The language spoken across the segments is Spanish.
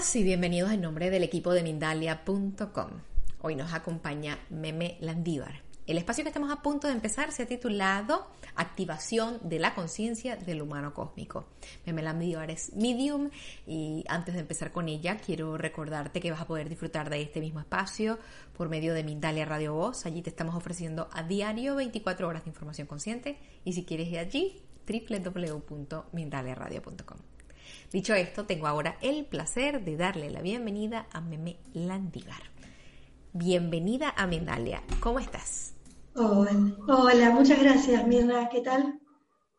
Saludos y bienvenidos en nombre del equipo de Mindalia.com. Hoy nos acompaña Meme Landívar. El espacio que estamos a punto de empezar se ha titulado Activación de la conciencia del humano cósmico. Meme Landívar es medium y antes de empezar con ella quiero recordarte que vas a poder disfrutar de este mismo espacio por medio de Mindalia Radio Voz. Allí te estamos ofreciendo a diario 24 horas de información consciente y si quieres ir allí www.mindaliaradio.com. Dicho esto, tengo ahora el placer de darle la bienvenida a Meme Landivar. Bienvenida a Mindalia. ¿Cómo estás? Hola, muchas gracias Mirna. ¿Qué tal?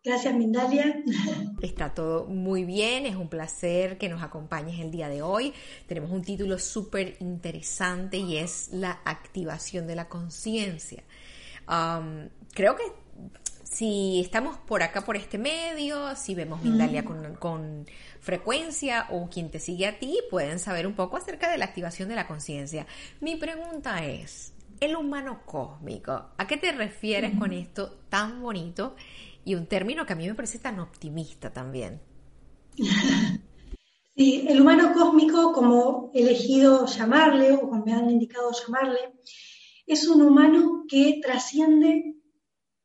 Gracias Mindalia. Está todo muy bien, es un placer que nos acompañes el día de hoy. Tenemos un título súper interesante y es la activación de la conciencia. creo que si estamos por acá, por este medio, si vemos Mindalia con, frecuencia o quien te sigue a ti, pueden saber un poco acerca de la activación de la conciencia. Mi pregunta es, el humano cósmico, ¿a qué te refieres con esto tan bonito y un término que a mí me parece tan optimista también? Sí, el humano cósmico, como he elegido llamarle o como me han indicado llamarle, es un humano que trasciende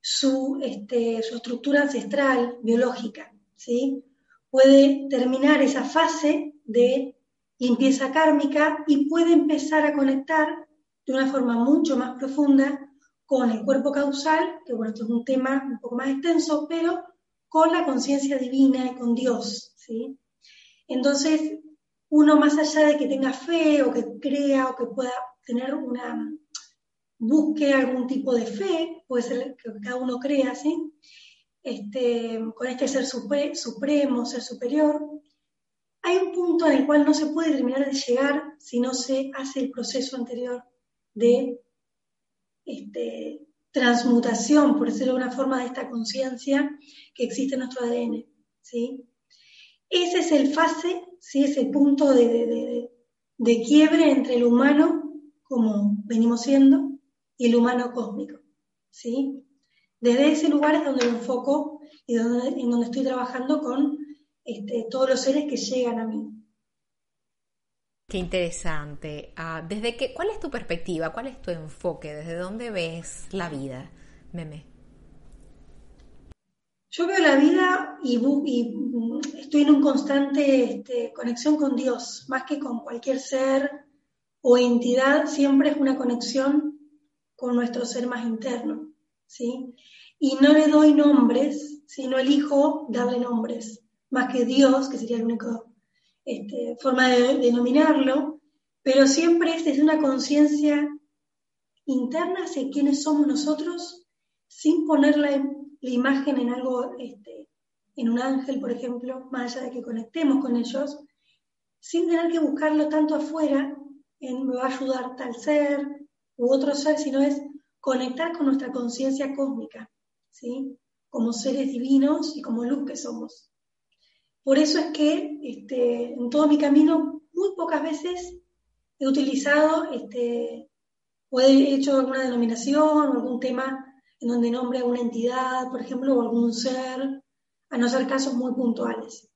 su, este, su estructura ancestral biológica, ¿sí? Puede terminar esa fase de limpieza kármica y puede empezar a conectar de una forma mucho más profunda con el cuerpo causal, que bueno, esto es un tema un poco más extenso, pero con la conciencia divina y con Dios, ¿sí? Entonces, uno más allá de que tenga fe o que crea o que pueda tener una, busque algún tipo de fe, puede ser que cada uno crea, ¿sí? Este, con este ser supremo, ser superior. Hay un punto en el cual no se puede terminar de llegar si no se hace el proceso anterior de este, transmutación, por decirlo de una forma, de esta conciencia que existe en nuestro ADN. ¿sí? Ese es el fase, ¿sí? es el punto de, de quiebre entre el humano, como venimos siendo, y el humano cósmico. ¿sí? Desde ese lugar es donde me enfoco y donde, en donde estoy trabajando con este, todos los seres que llegan a mí. Qué interesante. Ah, ¿desde qué, ¿Cuál es tu perspectiva? ¿Cuál es tu enfoque? ¿Desde dónde ves la vida, Meme? Yo veo la vida y, estoy en una constante este, conexión con Dios, más que con cualquier ser o entidad, siempre es una conexión con nuestro ser más interno, ¿sí? Y no le doy nombres, sino elijo darle nombres, más que Dios, que sería la única este, forma de denominarlo, pero siempre es desde una conciencia interna hacia quiénes somos nosotros, sin poner la, imagen en algo, este, en un ángel, por ejemplo, más allá de que conectemos con ellos, sin tener que buscarlo tanto afuera, en me va a ayudar tal ser, u otro ser, sino es conectar con nuestra conciencia cósmica, ¿sí? como seres divinos y como luz que somos. Por eso es que este, en todo mi camino muy pocas veces he utilizado este, o he hecho alguna denominación o algún tema en donde nombre a una entidad, por ejemplo, o algún ser, a no ser casos muy puntuales.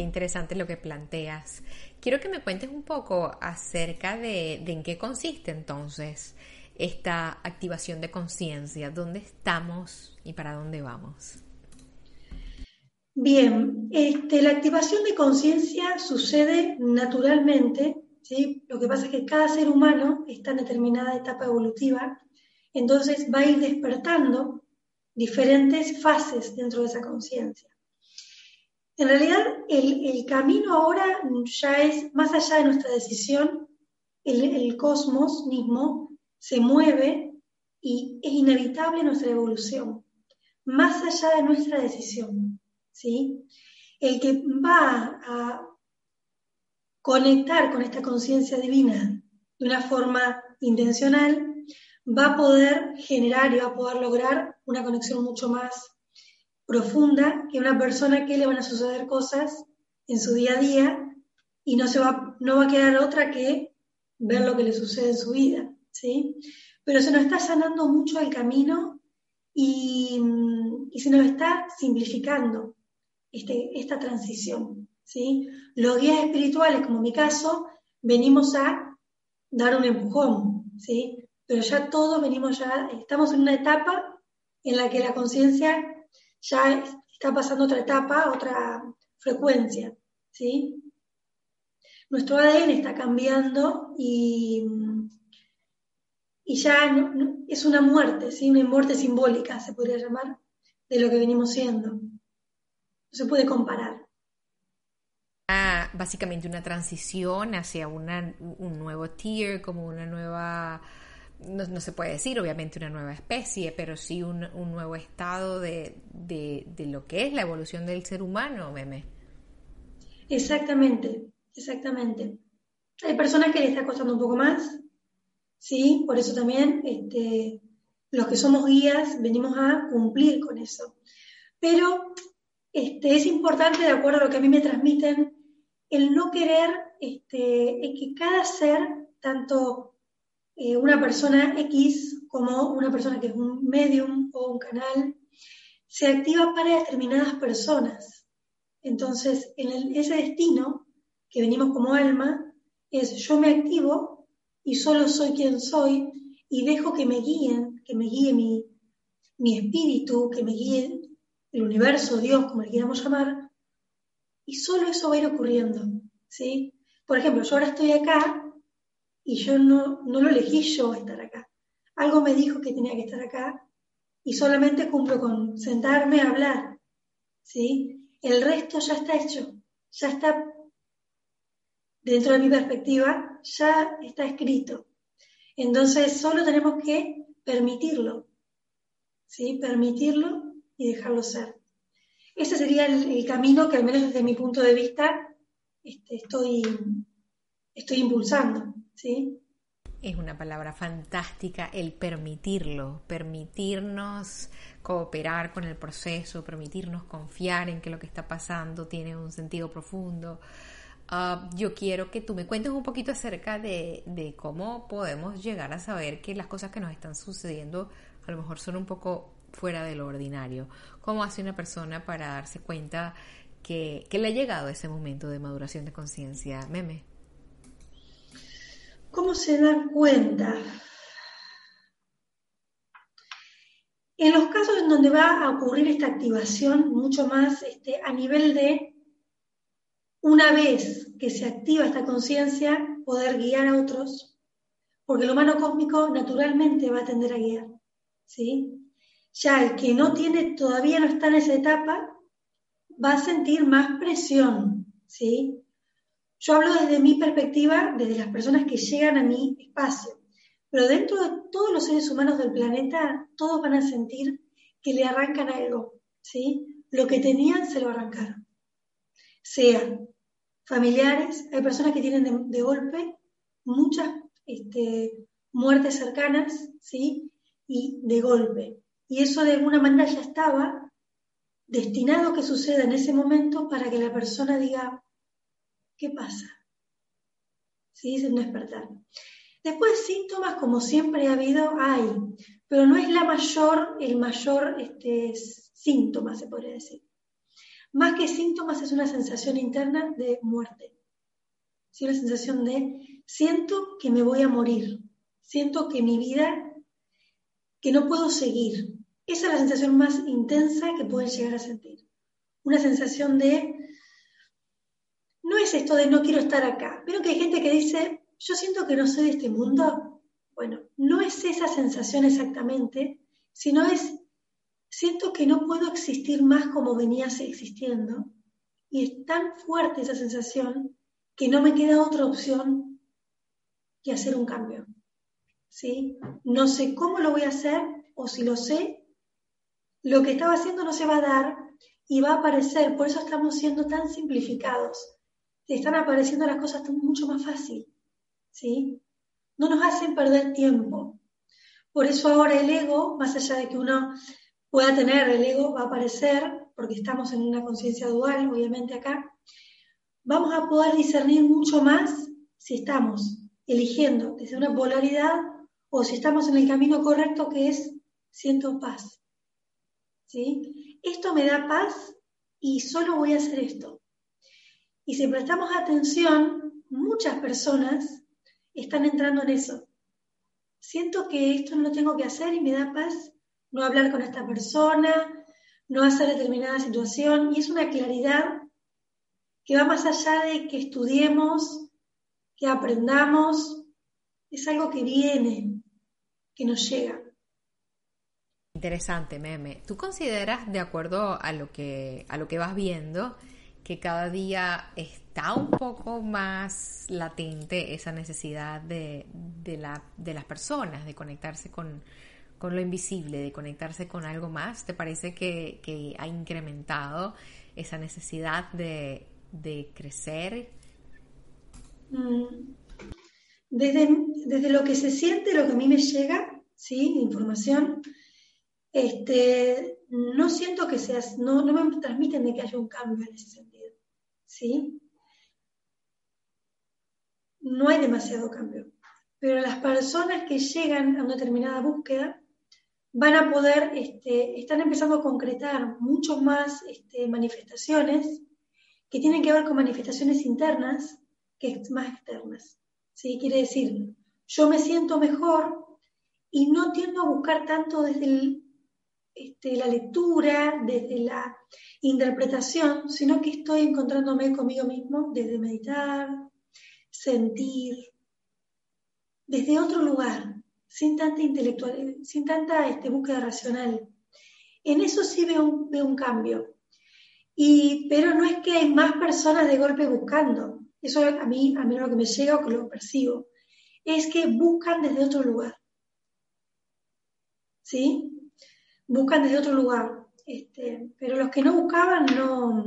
Qué interesante lo que planteas. Quiero que me cuentes un poco acerca de, en qué consiste entonces esta activación de conciencia, dónde estamos y para dónde vamos. Bien, este, la activación de conciencia sucede naturalmente, ¿sí? lo que pasa es que cada ser humano está en determinada etapa evolutiva, entonces va a ir despertando diferentes fases dentro de esa conciencia. En realidad, el, camino ahora ya es más allá de nuestra decisión, el, cosmos mismo se mueve y es inevitable nuestra evolución, más allá de nuestra decisión. ¿sí? El que va a conectar con esta conciencia divina de una forma intencional, va a poder generar y va a poder lograr una conexión mucho más profunda que una persona que le van a suceder cosas en su día a día y no, se va, no va a quedar otra que ver lo que le sucede en su vida, ¿sí? Pero se nos está sanando mucho el camino y, se nos está simplificando este, esta transición, ¿sí? Los guías espirituales, como mi caso, venimos a dar un empujón, ¿sí? Pero ya todos venimos ya, estamos en una etapa en la que la conciencia ya está pasando otra etapa, otra frecuencia, ¿sí? Nuestro ADN está cambiando y, y ya es una muerte, ¿sí? Una muerte simbólica, se podría llamar, de lo que venimos siendo. No se puede comparar. Ah, básicamente una transición hacia un nuevo tier, como una nueva no, se puede decir obviamente una nueva especie, pero sí un, nuevo estado de, lo que es la evolución del ser humano, meme. Exactamente, exactamente. Hay personas que le está costando un poco más, sí, por eso también este, los que somos guías venimos a cumplir con eso. Pero este, es importante, de acuerdo a lo que a mí me transmiten, el no querer este, que cada ser, tanto eh, una persona X como una persona que es un medium o un canal, se activa para determinadas personas. Entonces, en ese destino que venimos como alma, es yo me activo y solo soy quien soy y dejo que me guíen, que me guíe mi, mi espíritu, que me guíe el universo, Dios, como le quieramos llamar, y solo eso va a ir ocurriendo, ¿sí? Por ejemplo, yo ahora estoy acá y yo no, no lo elegí yo estar acá. Algo me dijo que tenía que estar acá y solamente cumplo con sentarme a hablar. ¿sí? El resto ya está hecho, ya está, dentro de mi perspectiva, ya está escrito. Entonces solo tenemos que permitirlo, ¿sí? permitirlo y dejarlo ser. Ese sería el, camino que al menos desde mi punto de vista este, estoy, estoy impulsando. ¿Sí? Es una palabra fantástica el permitirlo, permitirnos cooperar con el proceso, permitirnos confiar en que lo que está pasando tiene un sentido profundo. Ah, yo quiero que tú me cuentes un poquito acerca de, de, cómo podemos llegar a saber que las cosas que nos están sucediendo a lo mejor son un poco fuera de lo ordinario. ¿Cómo hace una persona para darse cuenta que, que le ha llegado ese momento de maduración de conciencia? Meme. ¿Cómo se dan cuenta? En los casos en donde va a ocurrir esta activación, mucho más este, a nivel de una vez que se activa esta conciencia, poder guiar a otros, porque el humano cósmico naturalmente va a tender a guiar. ¿sí? Ya el que no tiene, todavía no está en esa etapa, va a sentir más presión. ¿sí? Yo hablo desde mi perspectiva, desde las personas que llegan a mi espacio, pero dentro de todos los seres humanos del planeta, todos van a sentir que le arrancan algo, ¿sí? Lo que tenían se lo arrancaron. Sean familiares, hay personas que tienen de, golpe muchas este, muertes cercanas, ¿sí? Y de golpe. Y eso de alguna manera ya estaba destinado a que suceda en ese momento para que la persona diga, ¿Qué pasa? ¿Sí? Es un despertar. Después síntomas, como siempre ha habido, hay, pero no es la mayor, el mayor este, síntoma, se podría decir. Más que síntomas es una sensación interna de muerte. ¿Sí? Una sensación de siento que me voy a morir, siento que mi vida, que no puedo seguir. Esa es la sensación más intensa que pueden llegar a sentir. Una sensación de es esto de no quiero estar acá. Vieron que hay gente que dice, yo siento que no soy de este mundo. Bueno, no es esa sensación exactamente, sino es, siento que no puedo existir más como venías existiendo. Y es tan fuerte esa sensación que no me queda otra opción que hacer un cambio. ¿Sí? No sé cómo lo voy a hacer, o si lo sé, lo que estaba haciendo no se va a dar y va a aparecer. Por eso estamos siendo tan simplificados están apareciendo las cosas mucho más fácil, ¿sí? No nos hacen perder tiempo. Por eso ahora el ego, más allá de que uno pueda tener el ego, va a aparecer, porque estamos en una conciencia dual, obviamente acá, vamos a poder discernir mucho más si estamos eligiendo desde una polaridad o si estamos en el camino correcto que es siento paz. ¿Sí? Esto me da paz y solo voy a hacer esto. Y si prestamos atención, muchas personas están entrando en eso. Siento que esto no lo tengo que hacer y me da paz no hablar con esta persona, no hacer determinada situación. Y es una claridad que va más allá de que estudiemos, que aprendamos. Es algo que viene, que nos llega. Interesante, Meme. ¿Tú consideras, de acuerdo a lo que, a lo que vas viendo, que cada día está un poco más latente esa necesidad de, la, de las personas, de conectarse con, lo invisible, de conectarse con algo más? ¿Te parece que, ha incrementado esa necesidad de, crecer? Mm. Desde, desde, lo que se siente, lo que a mí me llega, ¿sí? Información, este, no siento que seas, no, no me transmiten de que haya un cambio en ese sentido. ¿Sí? No hay demasiado cambio. Pero las personas que llegan a una determinada búsqueda van a poder, este, están empezando a concretar mucho más este, manifestaciones que tienen que ver con manifestaciones internas que más externas. ¿sí? Quiere decir, yo me siento mejor y no tiendo a buscar tanto desde el este, la lectura, desde la interpretación, sino que estoy encontrándome conmigo mismo desde meditar, sentir, desde otro lugar, sin tanta intelectual, sin tanta este, búsqueda racional. En eso sí veo un, cambio. Y, pero no es que hay más personas de golpe buscando. Eso a mí, a mí lo que me llega o que lo percibo. Es que buscan desde otro lugar. ¿Sí? Buscan desde otro lugar. Este, pero los que no buscaban no,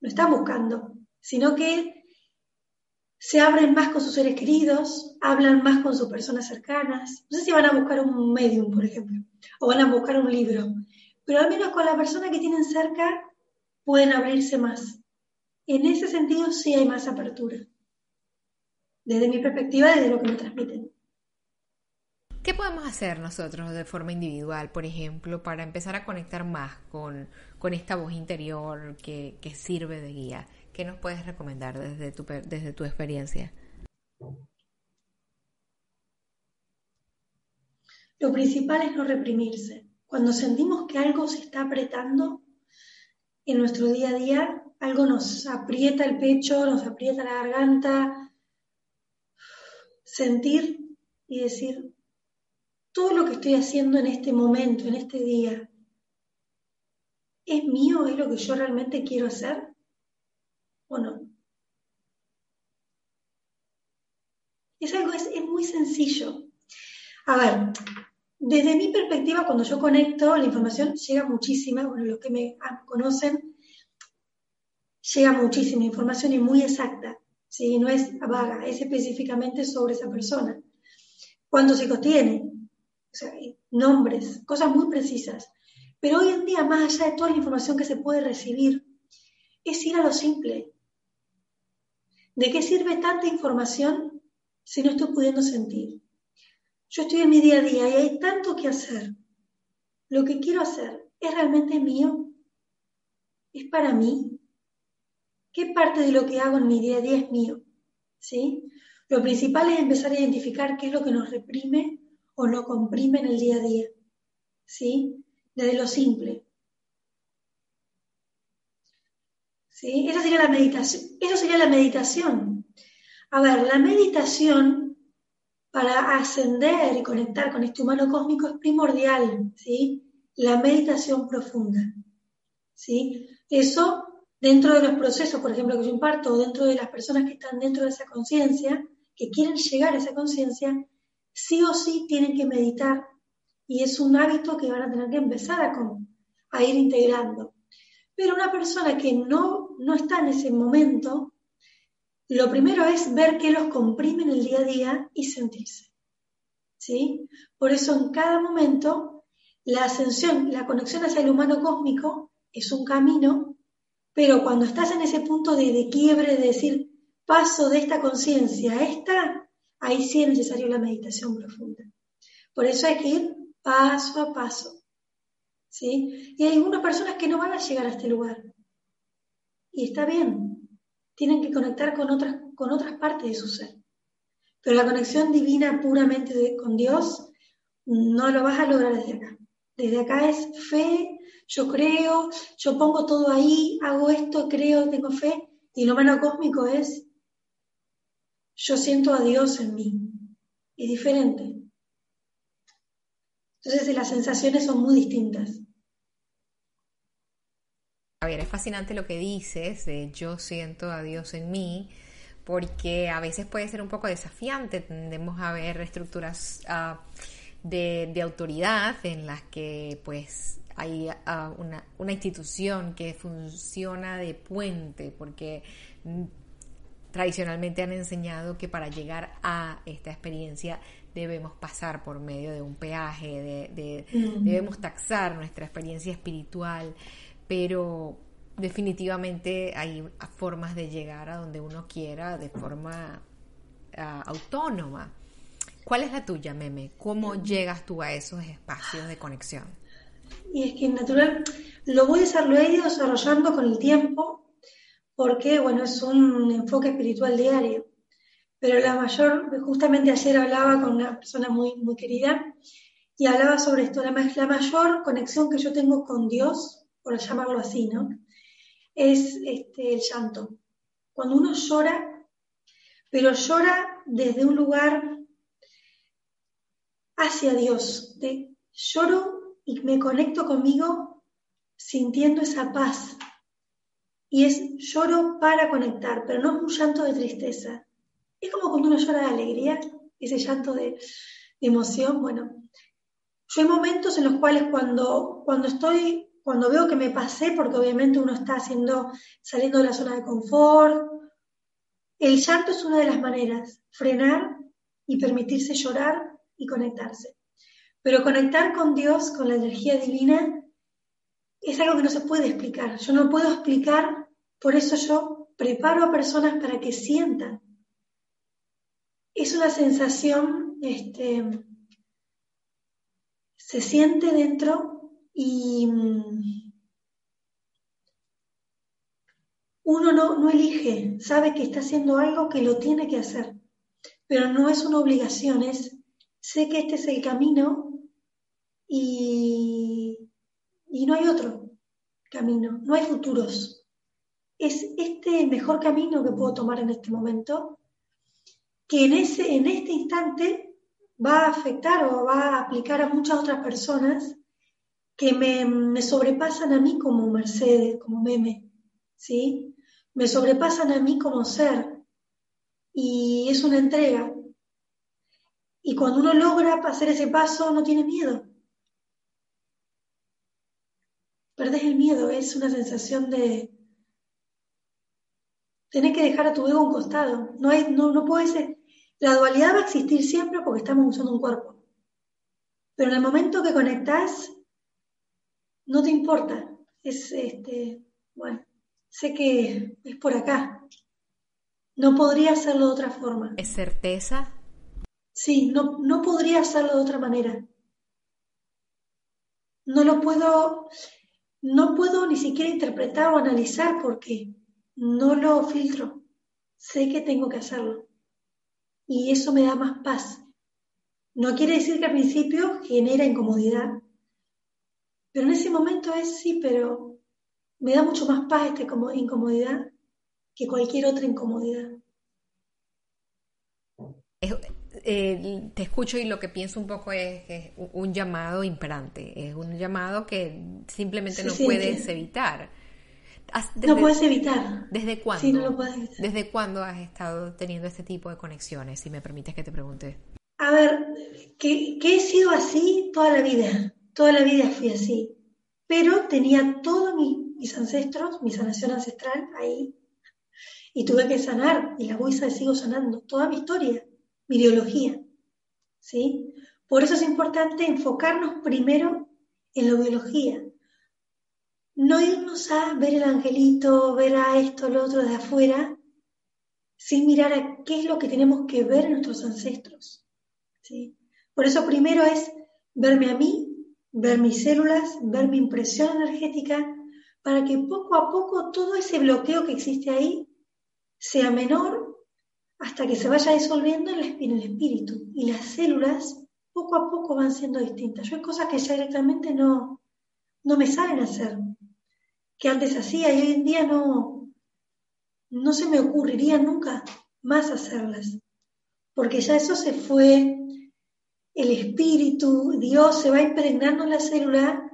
no están buscando, sino que se abren más con sus seres queridos, hablan más con sus personas cercanas. No sé si van a buscar un medium, por ejemplo, o van a buscar un libro, pero al menos con la persona que tienen cerca pueden abrirse más. En ese sentido sí hay más apertura, desde mi perspectiva, desde lo que me transmiten. ¿Qué podemos hacer nosotros de forma individual, por ejemplo, para empezar a conectar más con, esta voz interior que, sirve de guía? ¿Qué nos puedes recomendar desde tu, desde tu experiencia? Lo principal es no reprimirse. Cuando sentimos que algo se está apretando en nuestro día a día, algo nos aprieta el pecho, nos aprieta la garganta, sentir y decir, todo lo que estoy haciendo en este momento, en este día, ¿es mío? ¿Es lo que yo realmente quiero hacer? ¿O no? Es algo, es, muy sencillo. A ver, desde mi perspectiva, cuando yo conecto, la información llega muchísima, bueno, los que me conocen, llega muchísima información y muy exacta, ¿sí? no es vaga, es específicamente sobre esa persona. Cuando se nombres, cosas muy precisas. Pero hoy en día, más allá de toda la información que se puede recibir, es ir a lo simple. ¿De qué sirve tanta información si no estoy pudiendo sentir? Yo estoy en mi día a día y hay tanto que hacer. Lo que quiero hacer es realmente mío. Es para mí. ¿Qué parte de lo que hago en mi día a día es mío? ¿Sí? Lo principal es empezar a identificar qué es lo que nos reprime o lo comprime en el día a día. ¿Sí? Desde lo simple. ¿Sí? Esa sería la meditación. Eso sería la meditación. A ver, la meditación para ascender y conectar con este humano cósmico es primordial, ¿sí? La meditación profunda, ¿sí? Eso dentro de los procesos, por ejemplo, que yo imparto, dentro de las personas que están dentro de esa conciencia, que quieren llegar a esa conciencia, sí o sí tienen que meditar y es un hábito que van a tener que empezar a, ir integrando. Pero una persona que no, no está en ese momento, lo primero es ver que los comprime en el día a día y sentirse. ¿Sí? Por eso en cada momento la ascensión, la conexión hacia el humano cósmico es un camino, pero cuando estás en ese punto de, de quiebre, de decir, paso de esta conciencia a esta, ahí sí es necesario la meditación profunda. Por eso hay que ir paso a paso. ¿sí? Y hay algunas personas que no van a llegar a este lugar. y está bien. Tienen que conectar con otras, con otras partes de su ser. Pero la conexión divina puramente con Dios no lo vas a lograr desde acá. Desde acá es fe, yo creo, yo pongo todo ahí, hago esto, creo, tengo fe. Y lo humano cósmico es, yo siento a Dios en mí. Es diferente. Entonces las sensaciones son muy distintas. A ver, es fascinante lo que dices de yo siento a Dios en mí, porque a veces puede ser un poco desafiante. Tendemos a ver estructuras uh, de, autoridad en las que pues hay ah, una, una, institución que funciona de puente, porque tradicionalmente han enseñado que para llegar a esta experiencia debemos pasar por medio de un peaje, de, debemos taxar nuestra experiencia espiritual, pero definitivamente hay formas de llegar a donde uno quiera de forma ah, autónoma. ¿Cuál es la tuya, Meme? ¿Cómo llegas tú a esos espacios de conexión? Y es que en natural lo voy desarrollando con el tiempo, porque bueno, es un enfoque espiritual diario. Pero la mayor, justamente ayer hablaba con una persona muy, muy querida y hablaba sobre esto, la, la mayor conexión que yo tengo con Dios, por llamarlo así, ¿no? Es este, el llanto. Cuando uno llora, pero llora desde un lugar hacia Dios. De, lloro y me conecto conmigo sintiendo esa paz. Y es lloro para conectar, pero no es un llanto de tristeza. Es como cuando uno llora de alegría, ese llanto de, emoción. Bueno, yo hay momentos en los cuales cuando, cuando estoy, cuando veo que me pasé, porque obviamente uno está haciendo, saliendo de la zona de confort, el llanto es una de las maneras, frenar y permitirse llorar y conectarse. Pero conectar con Dios, con la energía divina, es algo que no se puede explicar. Yo no puedo explicar, por eso yo preparo a personas para que sientan. Es una sensación, este, se siente dentro y mm, uno no, no elige, sabe que está haciendo algo que lo tiene que hacer, pero no es una obligación, es sé que este es el camino y, no hay otro camino, no hay futuros. Es este el mejor camino que puedo tomar en este momento, que en, ese, en este instante va a afectar o va a aplicar a muchas otras personas que me, me sobrepasan a mí como Mercedes, como meme, ¿sí? Me sobrepasan a mí como ser. Y es una entrega, y cuando uno logra hacer ese paso, no tiene miedo. Perdes el miedo, es una sensación de tener que dejar a tu ego a un costado. No, hay, no, no puede ser. La dualidad va a existir siempre porque estamos usando un cuerpo. Pero en el momento que conectás, no te importa. Es este, bueno, sé que es por acá. No podría hacerlo de otra forma. ¿Es certeza? Sí, no, no podría hacerlo de otra manera. No lo puedo, no puedo ni siquiera interpretar o analizar porque no lo filtro. Sé que tengo que hacerlo. Y eso me da más paz. No quiere decir que al principio genera incomodidad, pero en ese momento es sí, pero me da mucho más paz esta incomodidad que cualquier otra incomodidad. Eh, te escucho y lo que pienso un poco es, un llamado imperante, es un llamado que simplemente no puedes evitar. no puedes evitar. ¿Desde cuándo? Sí, no lo puedes evitar. ¿Desde cuándo has estado teniendo este tipo de conexiones? Si me permites que te pregunte. A ver, que, que he sido así toda la vida. Toda la vida fui así. Pero tenía todos mis ancestros, mi sanación ancestral ahí. Y tuve que sanar, y la voy a sigo sanando, toda mi historia mi biología. ¿sí? Por eso es importante enfocarnos primero en la biología. No irnos a ver el angelito, ver a esto, lo otro de afuera, sin mirar a qué es lo que tenemos que ver en nuestros ancestros. ¿sí? Por eso primero es verme a mí, ver mis células, ver mi impresión energética, para que poco a poco todo ese bloqueo que existe ahí sea menor hasta que se vaya disolviendo en el espíritu y las células poco a poco van siendo distintas. Yo hay cosas que ya directamente no, no me saben hacer, que antes hacía y hoy en día no, no se me ocurriría nunca más hacerlas, porque ya eso se fue, el espíritu, Dios se va impregnando en la célula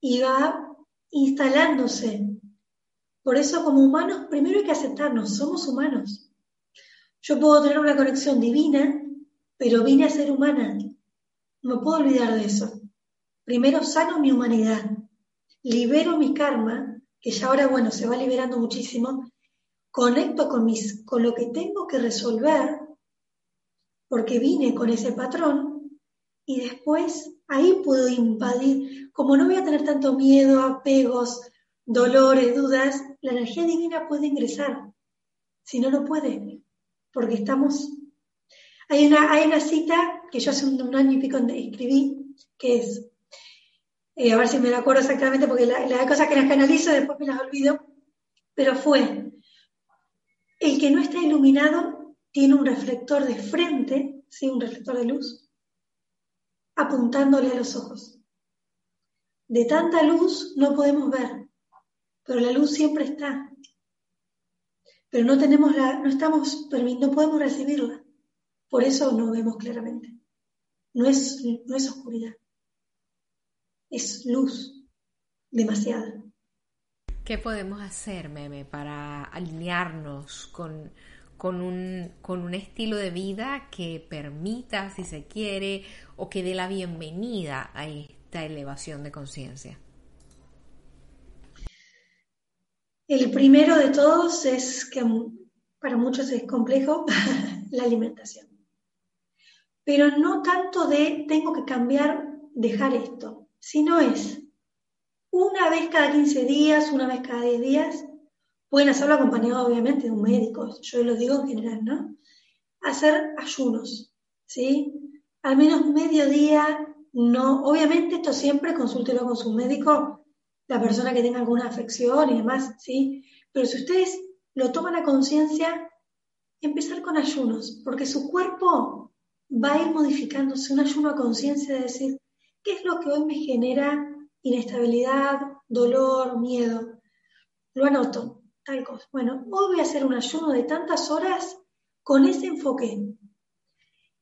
y va instalándose. Por eso como humanos, primero hay que aceptarnos, somos humanos. Yo puedo tener una conexión divina, pero vine a ser humana. No puedo olvidar de eso. Primero sano mi humanidad, libero mi karma, que ya ahora, bueno, se va liberando muchísimo, conecto con, mis, con lo que tengo que resolver, porque vine con ese patrón, y después ahí puedo invadir, como no voy a tener tanto miedo, apegos, dolores, dudas, la energía divina puede ingresar, si no, no puede, porque estamos... Hay una, hay una cita que yo hace un, año y pico escribí, que es, eh, a ver si me la acuerdo exactamente, porque la, la cosa que las canalizo después me las olvido, pero fue, el que no está iluminado tiene un reflector de frente, ¿sí? un reflector de luz, apuntándole a los ojos. De tanta luz no podemos ver, pero la luz siempre está. Pero no tenemos la, no estamos, no podemos recibirla. Por eso no vemos claramente. No es, no es oscuridad. Es luz. Demasiada. ¿Qué podemos hacer, Meme, para alinearnos con, con, un, con un estilo de vida que permita, si se quiere, o que dé la bienvenida a esta elevación de conciencia? El primero de todos es que para muchos es complejo, la alimentación. Pero no tanto de tengo que cambiar, dejar esto, sino es una vez cada 15 días, una vez cada 10 días, pueden hacerlo acompañado obviamente de un médico, yo lo digo en general, ¿no? Hacer ayunos, ¿sí? Al menos medio día, no, obviamente esto siempre consúltelo con su médico, la persona que tenga alguna afección y demás, ¿sí? Pero si ustedes lo toman a conciencia, empezar con ayunos, porque su cuerpo va a ir modificándose, un ayuno a conciencia de decir, ¿qué es lo que hoy me genera inestabilidad, dolor, miedo. Lo anoto, tal cosa. Bueno, hoy voy a hacer un ayuno de tantas horas con ese enfoque.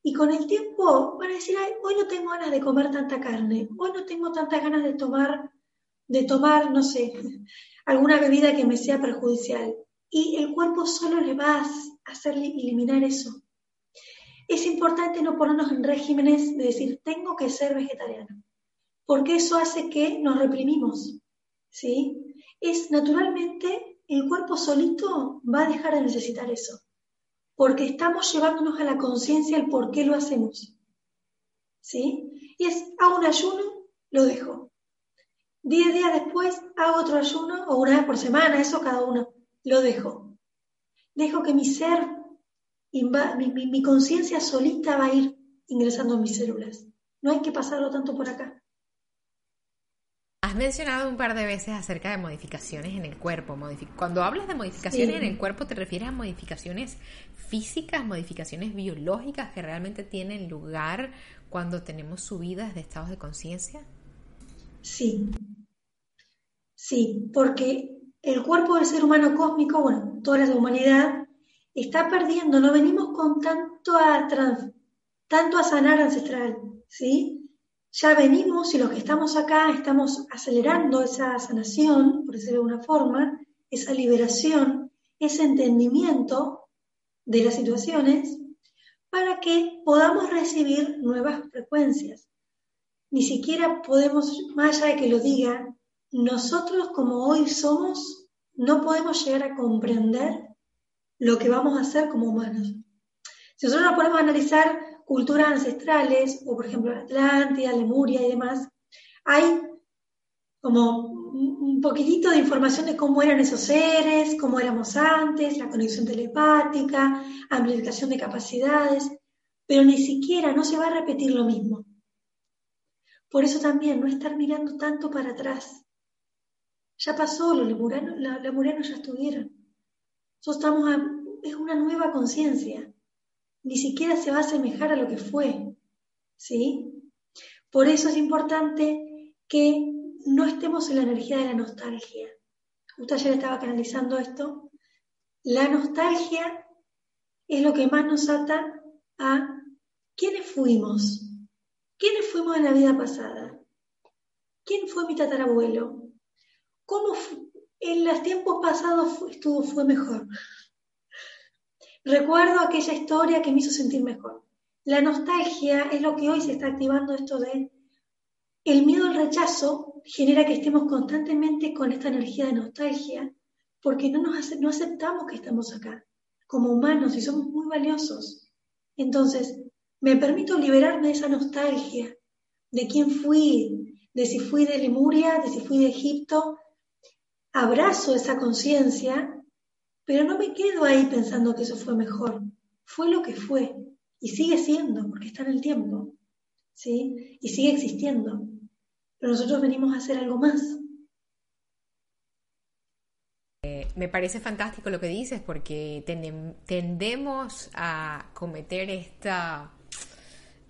Y con el tiempo van a decir, hoy no tengo ganas de comer tanta carne, hoy no tengo tantas ganas de tomar, de tomar, no sé, alguna bebida que me sea perjudicial. Y el cuerpo solo le va a hacer eliminar eso. Es importante no ponernos en regímenes de decir, tengo que ser vegetariano porque eso hace que nos reprimimos, ¿sí? Es naturalmente, el cuerpo solito va a dejar de necesitar eso, porque estamos llevándonos a la conciencia el por qué lo hacemos, ¿sí? Y es, hago un ayuno, lo dejo. Diez días después hago otro ayuno, o una vez por semana, eso cada uno, lo dejo. Dejo que mi ser, mi, mi, mi conciencia solita va a ir ingresando a mis células. No hay que pasarlo tanto por acá. Has mencionado un par de veces acerca de modificaciones en el cuerpo. Cuando hablas de modificaciones en el cuerpo, ¿te refieres a modificaciones físicas, modificaciones biológicas que realmente tienen lugar cuando tenemos subidas de estados de conciencia? Sí. Sí, porque el cuerpo del ser humano cósmico, bueno, toda la humanidad, está perdiendo, no venimos con tanto a, tanto a sanar ancestral, ¿sí? ya venimos y los que estamos acá estamos acelerando esa sanación, por decirlo de alguna forma, esa liberación, ese entendimiento de las situaciones, para que podamos recibir nuevas frecuencias. Ni siquiera podemos, más allá de que lo diga, nosotros como hoy somos, no podemos llegar a comprender lo que vamos a hacer como humanos. Si nosotros nos ponemos analizar culturas ancestrales, o por ejemplo Atlántida, Lemuria y demás, hay como un poquitito de información de cómo eran esos seres, cómo éramos antes, la conexión telepática, amplificación de capacidades, pero ni siquiera no se va a repetir lo mismo. Por eso también no estar mirando tanto para atrás. Ya pasó, los lemurianos, los ya estuvieron. Nosotros estamos es una nueva conciencia. Ni siquiera se va a asemejar a lo que fue. ¿Sí? Por eso es importante que no estemos en la energía de la nostalgia. Justo ayer estaba canalizando esto. La nostalgia es lo que más nos ata a quiénes fuimos. ¿Quiénes fuimos en la vida pasada? ¿Quién fue mi tatarabuelo? ¿Cómo en los tiempos pasados estuvo, fue mejor? Recuerdo aquella historia que me hizo sentir mejor. La nostalgia es lo que hoy se está activando esto de el miedo al rechazo genera que estemos constantemente con esta energía de nostalgia porque no, nos, no aceptamos que estamos acá como humanos y somos muy valiosos. Entonces, me permito liberarme de esa nostalgia, de quién fui, de si fui de Lemuria, de si fui de Egipto. Abrazo esa conciencia, pero no me quedo ahí pensando que eso fue mejor. Fue lo que fue y sigue siendo, porque está en el tiempo, ¿sí? Y sigue existiendo. Pero nosotros venimos a hacer algo más. Eh, me parece fantástico lo que dices porque tendemos a cometer esta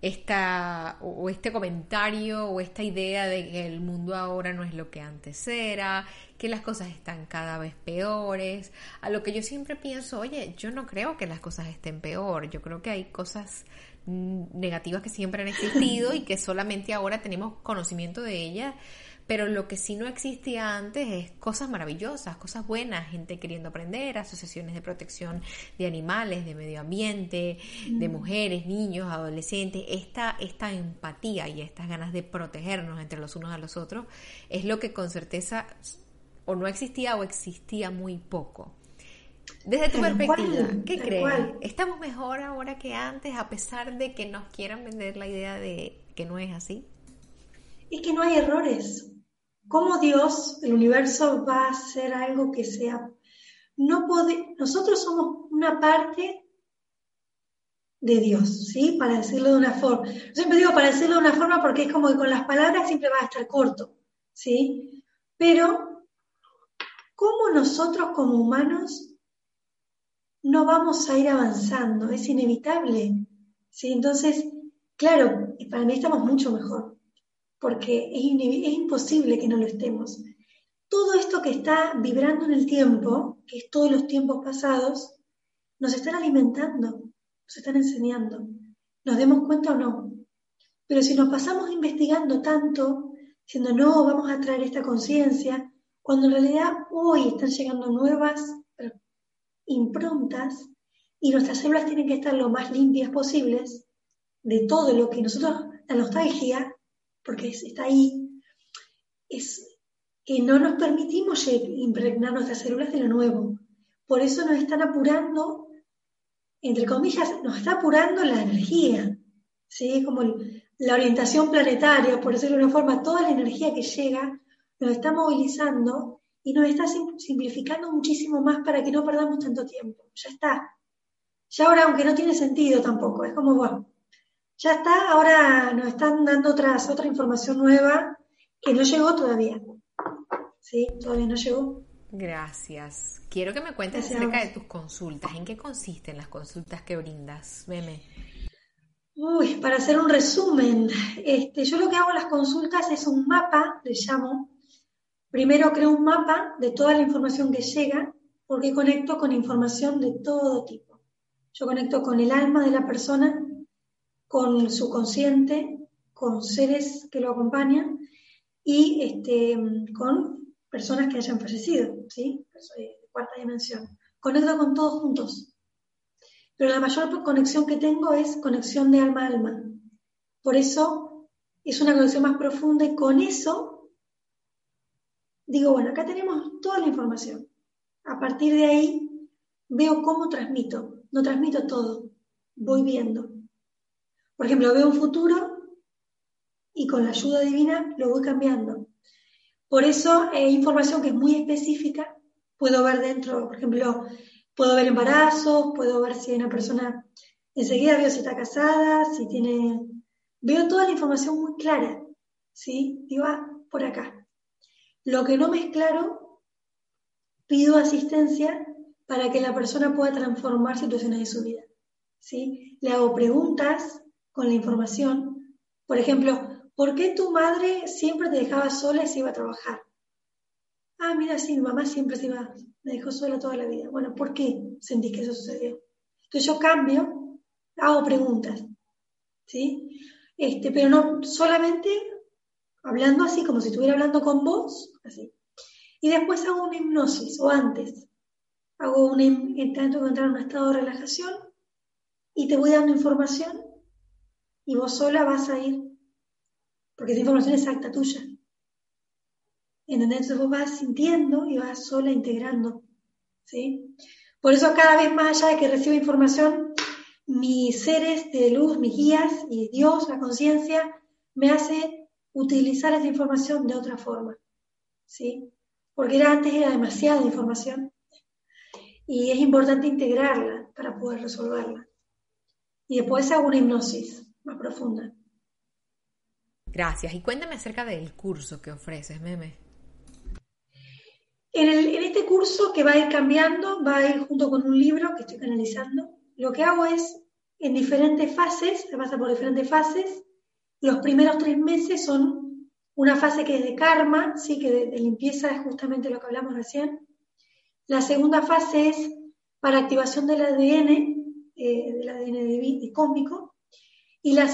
esta, o este comentario o esta idea de que el mundo ahora no es lo que antes era, que las cosas están cada vez peores, a lo que yo siempre pienso, oye, yo no creo que las cosas estén peor, yo creo que hay cosas negativas que siempre han existido y que solamente ahora tenemos conocimiento de ellas pero lo que sí no existía antes es cosas maravillosas, cosas buenas, gente queriendo aprender, asociaciones de protección de animales, de medio ambiente, de mm. mujeres, niños, adolescentes. Esta, esta empatía y estas ganas de protegernos entre los unos a los otros es lo que con certeza o no existía o existía muy poco. Desde tu perspectiva, ¿qué crees? ¿Estamos mejor ahora que antes a pesar de que nos quieran vender la idea de que no es así? Es que no hay errores. ¿Cómo Dios, el universo, va a hacer algo que sea... No puede, nosotros somos una parte de Dios, ¿sí? Para decirlo de una forma. Yo siempre digo para decirlo de una forma porque es como que con las palabras siempre va a estar corto, ¿sí? Pero, ¿cómo nosotros como humanos no vamos a ir avanzando? Es inevitable, ¿sí? Entonces, claro, para mí estamos mucho mejor porque es, imposible que no lo estemos. Todo esto que está vibrando en el tiempo, que es todos los tiempos pasados, nos están alimentando, nos están enseñando, nos demos cuenta o no. Pero si nos pasamos investigando tanto, diciendo no, vamos a traer esta conciencia, cuando en realidad hoy están llegando nuevas improntas y nuestras células tienen que estar lo más limpias posibles de todo lo que nosotros, la nostalgia, porque está ahí, es que no nos permitimos impregnar nuestras células de lo nuevo. Por eso nos están apurando, entre comillas, nos está apurando la energía, ¿sí? como la orientación planetaria, por decirlo de una forma, toda la energía que llega nos está movilizando y nos está simplificando muchísimo más para que no perdamos tanto tiempo. Ya está. Ya ahora, aunque no tiene sentido tampoco, es como, bueno, ya está, ahora nos están dando otras, otra información nueva que no llegó todavía. Sí, todavía no llegó. Gracias. Quiero que me cuentes acerca de tus consultas. ¿En qué consisten las consultas que brindas? Meme. Uy, para hacer un resumen, este, yo lo que hago en las consultas es un mapa, le llamo. Primero creo un mapa de toda la información que llega, porque conecto con información de todo tipo. Yo conecto con el alma de la persona, con su consciente, con seres que lo acompañan y este, con personas que hayan fallecido, ¿sí? Cuarta dimensión. Conecto con todos juntos. Pero la mayor conexión que tengo es conexión de alma a alma. Por eso es una conexión más profunda y con eso digo, bueno, acá tenemos toda la información. A partir de ahí veo cómo transmito. No transmito todo, voy viendo. Por ejemplo, veo un futuro y con la ayuda divina lo voy cambiando. Por eso, eh, información que es muy específica, puedo ver dentro, por ejemplo, puedo ver embarazos, puedo ver si una persona, enseguida veo si está casada, si tiene... Veo toda la información muy clara, ¿sí? Digo, ah, por acá. Lo que no me es claro pido asistencia para que la persona pueda transformar situaciones de su vida. ¿sí? Le hago preguntas con la información. Por ejemplo, ¿por qué tu madre siempre te dejaba sola y se iba a trabajar? Ah, mira, sí, mi mamá siempre se iba, me dejó sola toda la vida. Bueno, ¿por qué sentís que eso sucedió? Entonces yo cambio, hago preguntas, ¿sí? Este, pero no solamente hablando así, como si estuviera hablando con vos, así. Y después hago una hipnosis, o antes, hago un, intento de entrar en un estado de relajación y te voy dando información y vos sola vas a ir, porque esa información es exacta tuya. Entonces vos vas sintiendo y vas sola integrando. ¿sí? Por eso cada vez más allá de que recibo información, mis seres de luz, mis guías y Dios, la conciencia, me hace utilizar esa información de otra forma. ¿sí? Porque era, antes era demasiada información y es importante integrarla para poder resolverla. Y después hago una hipnosis más profunda. Gracias. Y cuéntame acerca del curso que ofreces, Meme. En, en, este curso que va a ir cambiando, va a ir junto con un libro que estoy canalizando. Lo que hago es, en diferentes fases, se pasa por diferentes fases. Los primeros tres meses son una fase que es de karma, ¿sí? que de, de limpieza es justamente lo que hablamos recién. La segunda fase es para activación del ADN, eh, del ADN de, de cósmico. Y la,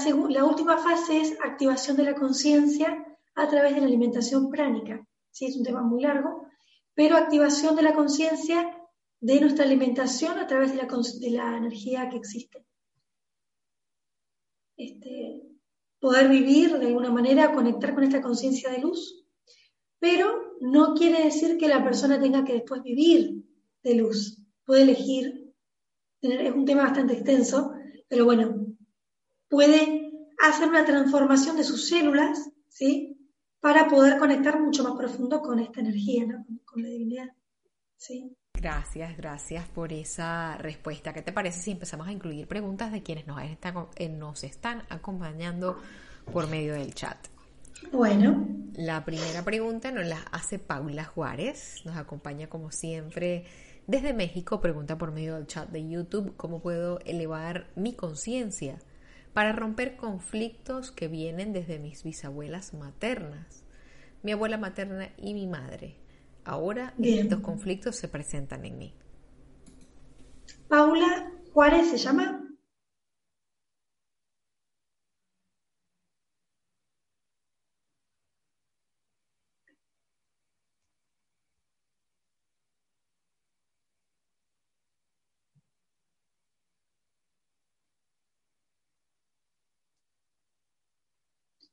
última fase es activación de la conciencia a través de la alimentación pránica. ¿sí? Es un tema muy largo, pero activación de la conciencia de nuestra alimentación a través de la, de la energía que existe. Este, poder vivir de alguna manera, conectar con esta conciencia de luz, pero no quiere decir que la persona tenga que después vivir de luz. Puede elegir, es un tema bastante extenso, pero bueno, puede hacer una transformación de sus células, ¿sí? Para poder conectar mucho más profundo con esta energía, ¿no? con, la divinidad, ¿sí? Gracias, gracias por esa respuesta. ¿Qué te parece si empezamos a incluir preguntas de quienes nos están, eh, nos están acompañando por medio del chat? Bueno. La primera pregunta nos la hace Paula Juárez, nos acompaña como siempre desde México, pregunta por medio del chat de YouTube, ¿cómo puedo elevar mi conciencia para romper conflictos que vienen desde mis bisabuelas maternas, mi abuela materna y mi madre? Ahora estos conflictos se presentan en mí. Paula Juárez se llama.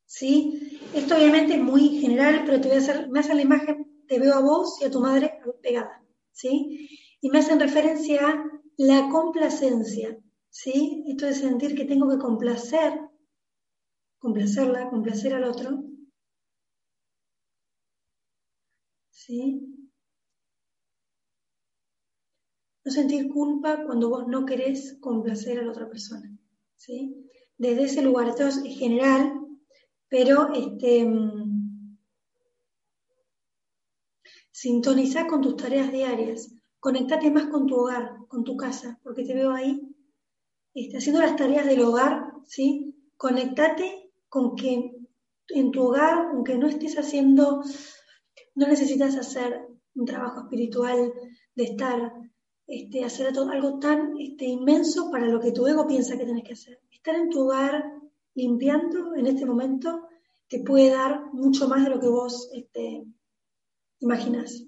¿Sí? Esto obviamente es muy general, pero te voy a hacer, me hace la imagen te veo a vos y a tu madre pegada, ¿sí? Y me hacen referencia a la complacencia, ¿sí? Esto de sentir que tengo que complacer, complacerla, complacer al otro, ¿sí? No sentir culpa cuando vos no querés complacer a la otra persona, ¿sí? Desde ese lugar, esto es general, pero este Sintoniza con tus tareas diarias. Conectate más con tu hogar, con tu casa, porque te veo ahí este, haciendo las tareas del hogar, ¿sí? Conectate con que en tu hogar, aunque no estés haciendo, no necesitas hacer un trabajo espiritual de estar, este, hacer algo tan este, inmenso para lo que tu ego piensa que tienes que hacer. Estar en tu hogar limpiando en este momento te puede dar mucho más de lo que vos este, imaginas,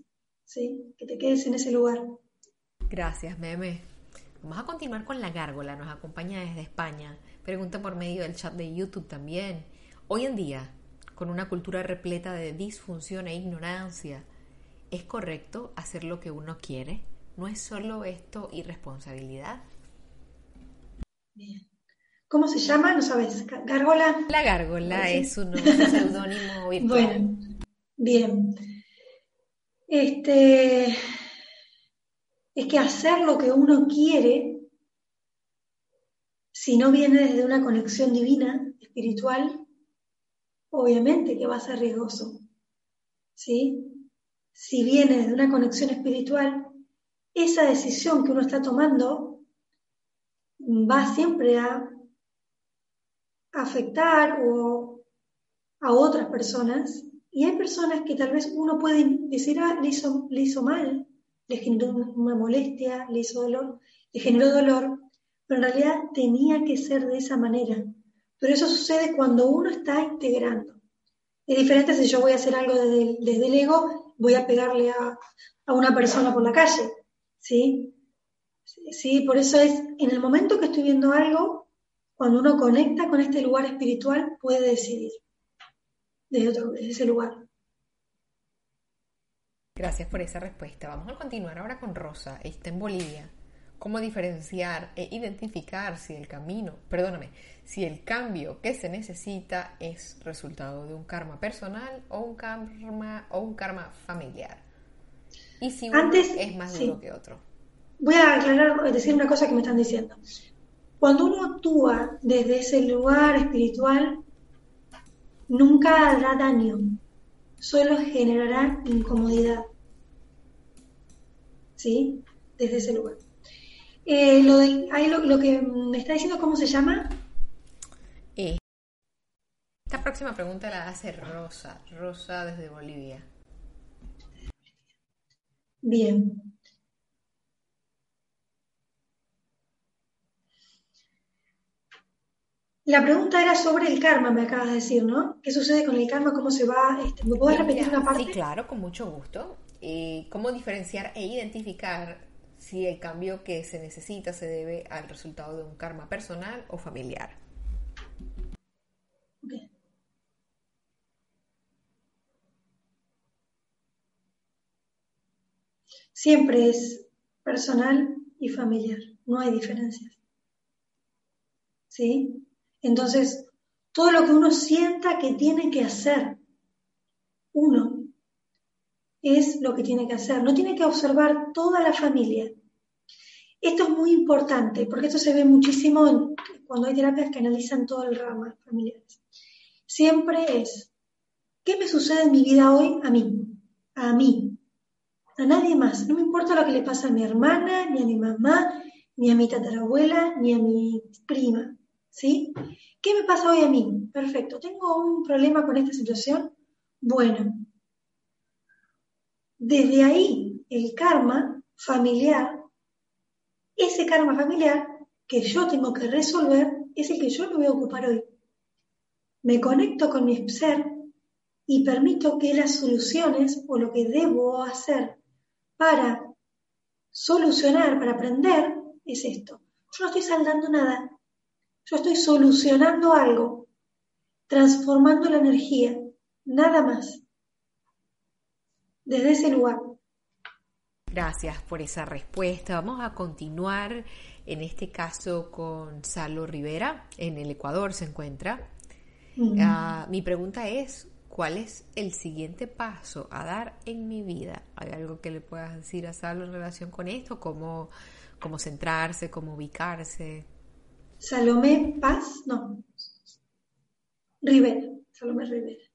¿sí? Que te quedes en ese lugar. Gracias, Meme. Vamos a continuar con la gárgola, nos acompaña desde España. Pregunta por medio del chat de YouTube también. Hoy en día, con una cultura repleta de disfunción e ignorancia, ¿es correcto hacer lo que uno quiere? ¿No es solo esto irresponsabilidad? Bien. ¿Cómo se llama? ¿No sabes? ¿Gárgola? La gárgola es un seudónimo virtual. Bueno, bien. Este, es que hacer lo que uno quiere, si no viene desde una conexión divina, espiritual, obviamente que va a ser riesgoso. ¿Sí? si viene de una conexión espiritual, esa decisión que uno está tomando va siempre a afectar o a otras personas. Y hay personas que tal vez uno puede decir, ah, le hizo, le hizo mal, le generó una molestia, le hizo dolor, le generó dolor, pero en realidad tenía que ser de esa manera. Pero eso sucede cuando uno está integrando. Es diferente si yo voy a hacer algo desde, desde el ego, voy a pegarle a, a, una persona por la calle, ¿sí? Sí, por eso es, en el momento que estoy viendo algo, cuando uno conecta con este lugar espiritual, puede decidir desde, otro, desde ese lugar. Gracias por esa respuesta. Vamos a continuar ahora con Rosa. Está en Bolivia. ¿Cómo diferenciar e identificar si el camino, perdóname, si el cambio que se necesita es resultado de un karma personal o un karma o un karma familiar? Y si uno es más duro que otro. Voy a aclarar, decir una cosa que me están diciendo. Cuando uno actúa desde ese lugar espiritual, nunca hará daño, solo generará incomodidad. ¿Sí? Desde ese lugar. Eh, lo, lo, que me está diciendo, ¿cómo se llama? Eh, esta próxima pregunta la hace Rosa, Rosa desde Bolivia. Bien. La pregunta era sobre el karma, me acabas de decir, ¿no? ¿Qué sucede con el karma? ¿Cómo se va? Este, ¿Me puedes repetir una parte? Sí, claro, con mucho gusto. Eh, ¿Cómo diferenciar e identificar si el cambio que se necesita se debe al resultado de un karma personal o familiar. Siempre es personal y familiar, no hay diferencias. ¿Sí? Entonces, todo lo que uno sienta que tiene que hacer, uno es lo que tiene que hacer. No tiene que observar toda la familia. Esto es muy importante porque esto se ve muchísimo cuando hay terapias que analizan todo el rama familiar. Siempre es, ¿qué me sucede en mi vida hoy a mí? A mí. A nadie más. No me importa lo que le pasa a mi hermana, ni a mi mamá, ni a mi tatarabuela, ni a mi prima. ¿Sí? ¿Qué me pasa hoy a mí? Perfecto. ¿Tengo un problema con esta situación? Bueno, desde ahí, el karma familiar, ese karma familiar que yo tengo que resolver, es el que yo me voy a ocupar hoy. Me conecto con mi ser y permito que las soluciones o lo que debo hacer para solucionar, para aprender, es esto. Yo no estoy saldando nada. Yo estoy solucionando algo, transformando la energía, nada más desde ese lugar. Gracias por esa respuesta. Vamos a continuar en este caso con Salo Rivera, en el Ecuador se encuentra. Ah, mi pregunta es, ¿cuál es el siguiente paso a dar en mi vida? ¿Hay algo que le puedas decir a Salo en relación con esto? ¿Cómo, cómo centrarse, cómo ubicarse? Salomé Paz, no. Rivera, Salomé Rivera.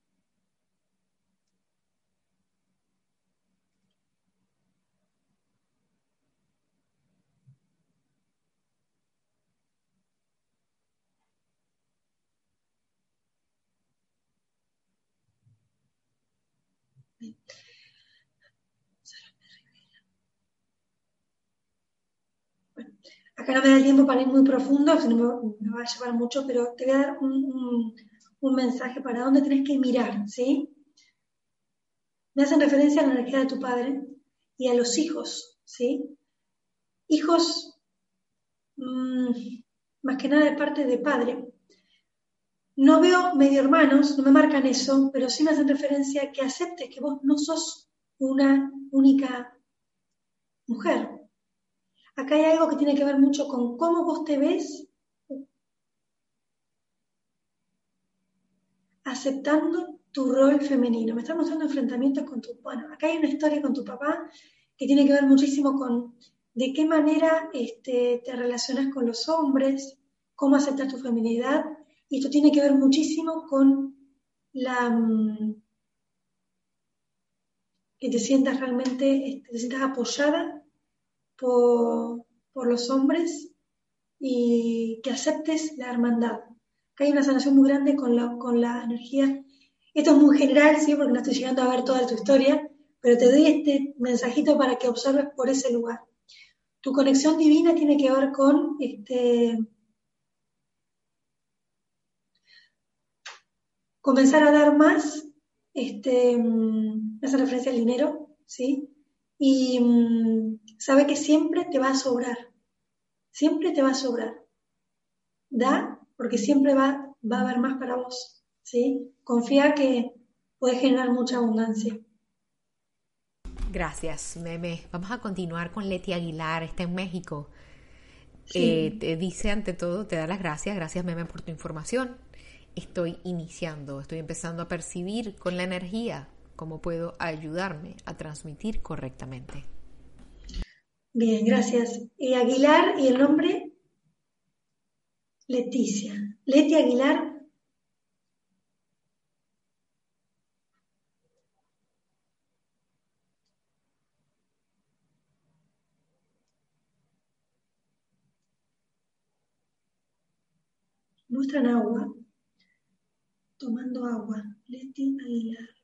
Acá no me da tiempo para ir muy profundo, si no me, va a llevar mucho, pero te voy a dar un, mensaje para dónde tenés que mirar, ¿sí? Me hacen referencia a la energía de tu padre y a los hijos, ¿sí? Hijos, mm, más que nada de parte de padre. No veo medio hermanos, no me marcan eso, pero sí me hacen referencia a que aceptes que vos no sos una única mujer. Acá hay algo que tiene que ver mucho con cómo vos te ves aceptando tu rol femenino. Me están mostrando enfrentamientos con tu... Bueno, acá hay una historia con tu papá que tiene que ver muchísimo con de qué manera este, te relacionas con los hombres, cómo aceptas tu feminidad y esto tiene que ver muchísimo con la, mm, que te sientas realmente, este, te sientas apoyada por, los hombres y que aceptes la hermandad. Que hay una sanación muy grande con la, con energía. Esto es muy general, sí, porque no estoy llegando a ver toda tu historia, pero te doy este mensajito para que observes por ese lugar. Tu conexión divina tiene que ver con este, comenzar a dar más, este, mm, hace referencia al dinero, ¿sí? Y mm, sabe que siempre te va a sobrar, siempre te va a sobrar. Da, porque siempre va, va a haber más para vos, ¿sí? Confía que puedes generar mucha abundancia. Gracias, Meme. Vamos a continuar con Leti Aguilar, está en México. Eh, te dice ante todo, te da las gracias, gracias Meme por tu información. Estoy iniciando, estoy empezando a percibir con la energía cómo puedo ayudarme a transmitir correctamente. Bien, gracias. Y Aguilar y el nombre Leticia. Leti Aguilar muestran agua, tomando agua, Leti Aguilar.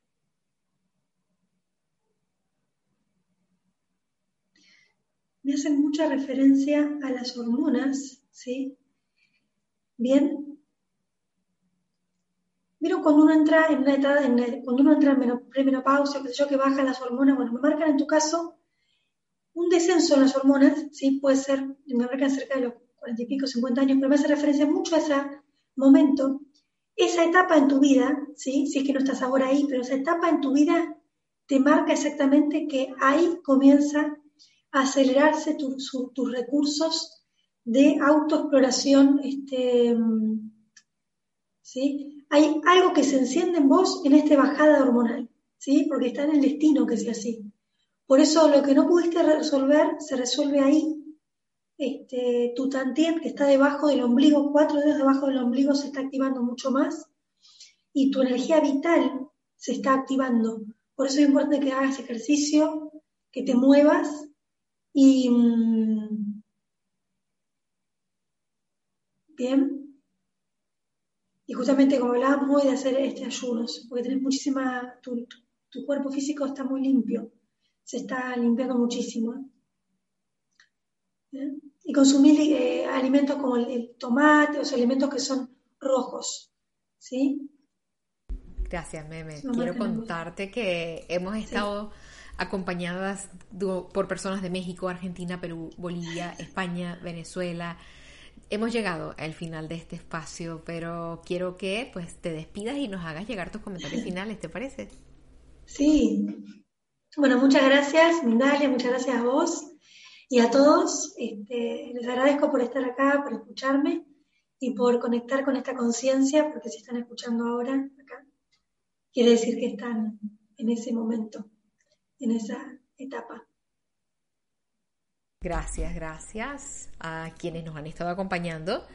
Me hacen mucha referencia a las hormonas, ¿sí? Bien. Miro cuando uno entra en una edad, cuando uno entra en premenopausia, que sé yo, que bajan las hormonas, bueno, me marcan en tu caso un descenso en las hormonas, ¿sí? Puede ser, me marcan cerca de los 40 y pico, 50 años, pero me hace referencia mucho a ese momento, esa etapa en tu vida, ¿sí? si es que no estás ahora ahí, pero esa etapa en tu vida te marca exactamente que ahí comienza acelerarse tus recursos de autoexploración. Este, ¿sí? Hay algo que se enciende en vos en esta bajada hormonal, ¿sí? porque está en el destino que sea así. Por eso lo que no pudiste resolver se resuelve ahí este, tu tantien que está debajo del ombligo, cuatro dedos debajo del ombligo se está activando mucho más y tu energía vital se está activando. Por eso es importante que hagas ejercicio, que te muevas y... Mm, bien. Y justamente como hablábamos hoy de hacer este ayunos, porque tenés muchísima, tu, tu cuerpo físico está muy limpio, se está limpiando muchísimo. Y consumir eh, alimentos como el, tomate, los alimentos que son rojos, ¿sí? Gracias, Meme. Quiero contarte que hemos estado acompañadas por personas de México, Argentina, Perú, Bolivia, España, Venezuela. Hemos llegado al final de este espacio, pero quiero que pues te despidas y nos hagas llegar tus comentarios finales, ¿te parece? Sí. Bueno, muchas gracias, Mindalia, muchas gracias a vos. Y a todos este, les agradezco por estar acá, por escucharme y por conectar con esta conciencia, porque si están escuchando ahora acá, quiere decir que están en ese momento, en esa etapa. Gracias, gracias a quienes nos han estado acompañando.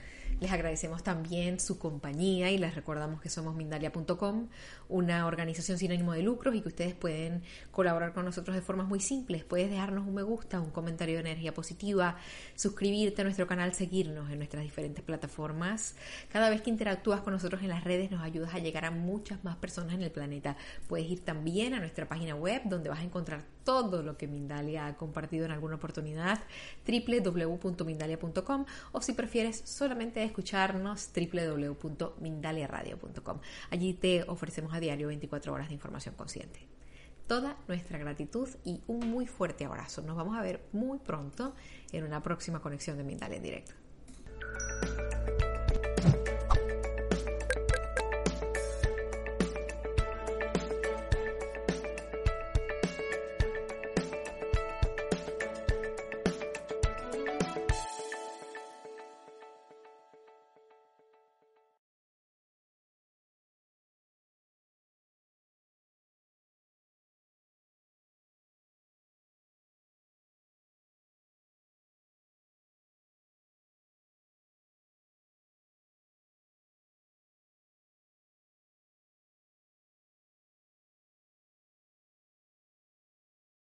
Les agradecemos también su compañía y les recordamos que somos Mindalia.com, una organización sin ánimo de lucros y que ustedes pueden colaborar con nosotros de formas muy simples. Puedes dejarnos un me gusta, un comentario de energía positiva, suscribirte a nuestro canal, seguirnos en nuestras diferentes plataformas. Cada vez que interactúas con nosotros en las redes nos ayudas a llegar a muchas más personas en el planeta. Puedes ir también a nuestra página web donde vas a encontrar todo lo que Mindalia ha compartido en alguna oportunidad, www.mindalia.com o si prefieres solamente escucharnos www.mindaliaradio.com. Allí te ofrecemos a diario 24 horas de información consciente. Toda nuestra gratitud y un muy fuerte abrazo. Nos vamos a ver muy pronto en una próxima conexión de Mindalia en directo.